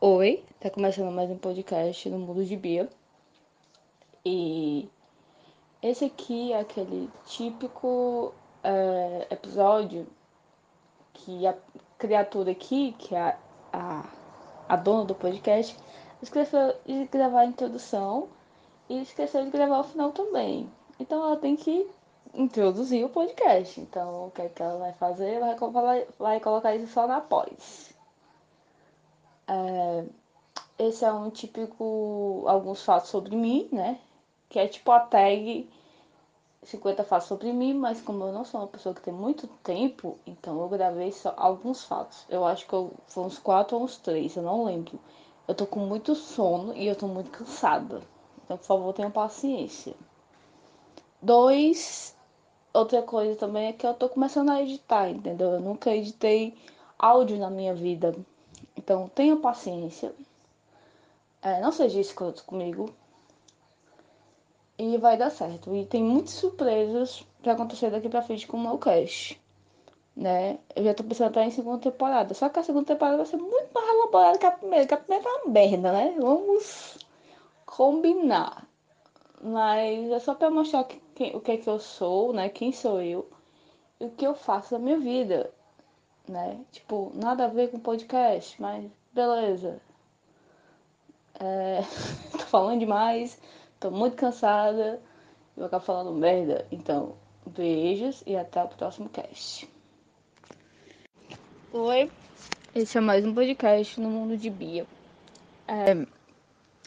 Oi, tá começando mais um podcast no Mundo de Bia. E esse aqui é aquele típico é, episódio que a criatura aqui, que é a, a, a dona do podcast, esqueceu de gravar a introdução e esqueceu de gravar o final também. Então ela tem que introduzir o podcast. Então o que, é que ela vai fazer? Vai, vai colocar isso só na pós. É, esse é um típico alguns fatos sobre mim, né? Que é tipo a tag 50 fatos sobre mim, mas como eu não sou uma pessoa que tem muito tempo, então eu gravei só alguns fatos. Eu acho que eu, foi uns quatro ou uns três, eu não lembro. Eu tô com muito sono e eu tô muito cansada. Então, por favor, tenha paciência. Dois, outra coisa também é que eu tô começando a editar, entendeu? Eu nunca editei áudio na minha vida. Então, tenha paciência. É, não seja escroto comigo. E vai dar certo. E tem muitas surpresas para acontecer daqui pra frente com o meu cast. Né? Eu já tô pensando até em segunda temporada. Só que a segunda temporada vai ser muito mais elaborada que a primeira. Que a primeira tá uma merda, né? Vamos combinar. Mas é só para mostrar que, que, o que é que eu sou, né? Quem sou eu. E o que eu faço na minha vida né? Tipo, nada a ver com podcast, mas beleza. É... tô falando demais, tô muito cansada, vou acabar falando merda. Então, beijos e até o próximo cast. Oi, esse é mais um podcast no mundo de Bia. É...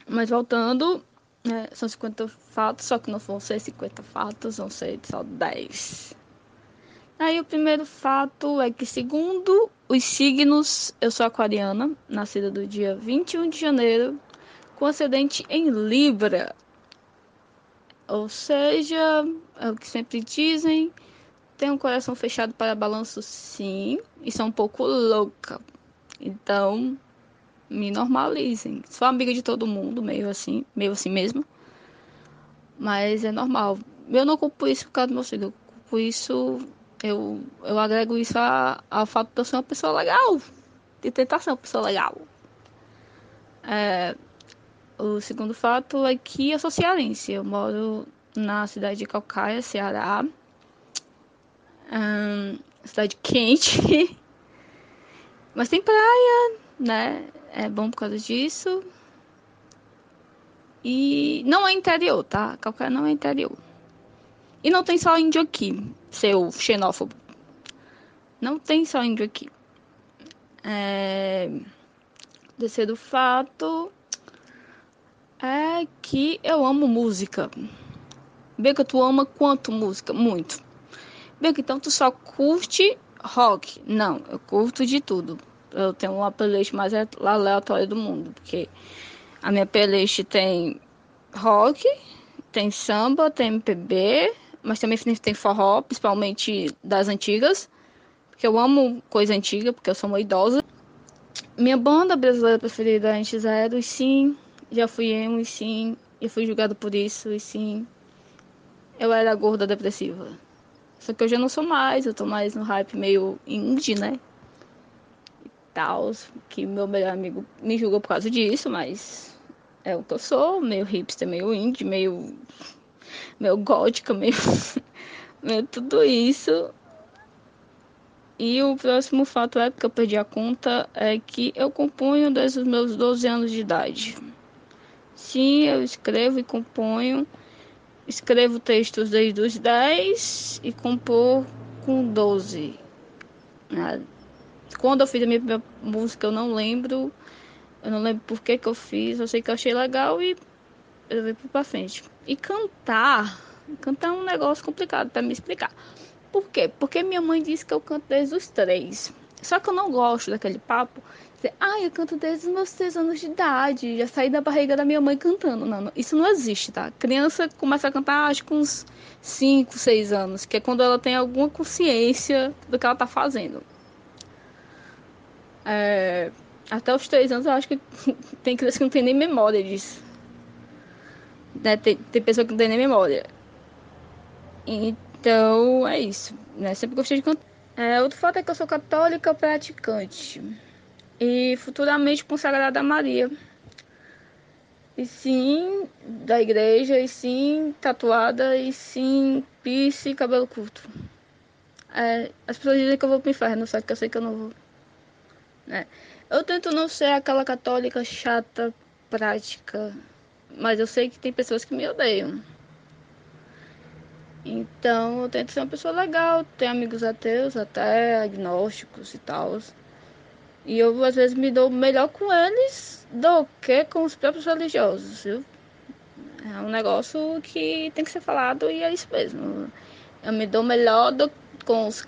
Mas voltando, né, são 50 fatos, só que não vão ser 50 fatos, vão ser só 10. Aí o primeiro fato é que, segundo os signos, eu sou aquariana, nascida do dia 21 de janeiro, com ascendente em Libra. Ou seja, é o que sempre dizem, tem um coração fechado para balanço sim, e sou um pouco louca. Então, me normalizem. Sou amiga de todo mundo, meio assim, meio assim mesmo. Mas é normal. Eu não culpo isso por causa do meu signo, eu culpo isso eu, eu agrego isso a, ao fato de eu ser uma pessoa legal, de tentar ser uma pessoa legal. É, o segundo fato é que eu sou cearense. Eu moro na cidade de Calcaia, Ceará. Cidade quente. Mas tem praia, né? É bom por causa disso. E não é interior, tá? Calcaia não é interior. E não tem só índio aqui, seu xenófobo. Não tem só índio aqui. É... Terceiro fato é que eu amo música. Beca, tu ama quanto música? Muito. Beca, então tu só curte rock? Não, eu curto de tudo. Eu tenho uma playlist mais aleatória do mundo, porque a minha playlist tem rock, tem samba, tem MPB, mas também tem forró, principalmente das antigas, porque eu amo coisa antiga, porque eu sou uma idosa. Minha banda brasileira preferida antes era o Sim, já fui emo e sim, e fui julgado por isso e sim. Eu era gorda depressiva. Só que hoje eu não sou mais, eu tô mais no hype meio indie, né? E tal, que meu melhor amigo me julga por causa disso, mas é o que eu sou, meio hipster, meio indie, meio meio gótica, meio, meio tudo isso. E o próximo fato é, porque eu perdi a conta, é que eu componho desde os meus 12 anos de idade. Sim, eu escrevo e componho. Escrevo textos desde os 10 e compor com 12. Né? Quando eu fiz a minha primeira música, eu não lembro. Eu não lembro por que, que eu fiz. Eu sei que eu achei legal e eu levei pra frente. E cantar, cantar é um negócio complicado para me explicar. Por quê? Porque minha mãe disse que eu canto desde os três. Só que eu não gosto daquele papo. Dizer, ah, eu canto desde os meus três anos de idade. Já saí da barriga da minha mãe cantando. Não, isso não existe, tá? Criança começa a cantar, acho que uns 5, 6 anos. Que é quando ela tem alguma consciência do que ela tá fazendo. É, até os três anos eu acho que tem criança que não tem nem memória disso. Né? Tem, tem pessoa que não tem nem memória. Então, é isso. Né? Sempre gostei de cantar. É, outro fato é que eu sou católica praticante. e futuramente consagrada a Maria. E sim, da igreja, e sim, tatuada, e sim, piercing e cabelo curto. É, as pessoas dizem que eu vou pro inferno, só que eu sei que eu não vou. Né? Eu tento não ser aquela católica chata, prática, mas eu sei que tem pessoas que me odeiam. Então eu tento ser uma pessoa legal, tenho amigos ateus, até agnósticos e tal. E eu às vezes me dou melhor com eles do que com os próprios religiosos, viu? É um negócio que tem que ser falado e é isso mesmo. Eu me dou melhor do, com, os,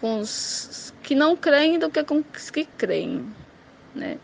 com os que não creem do que com os que creem, né?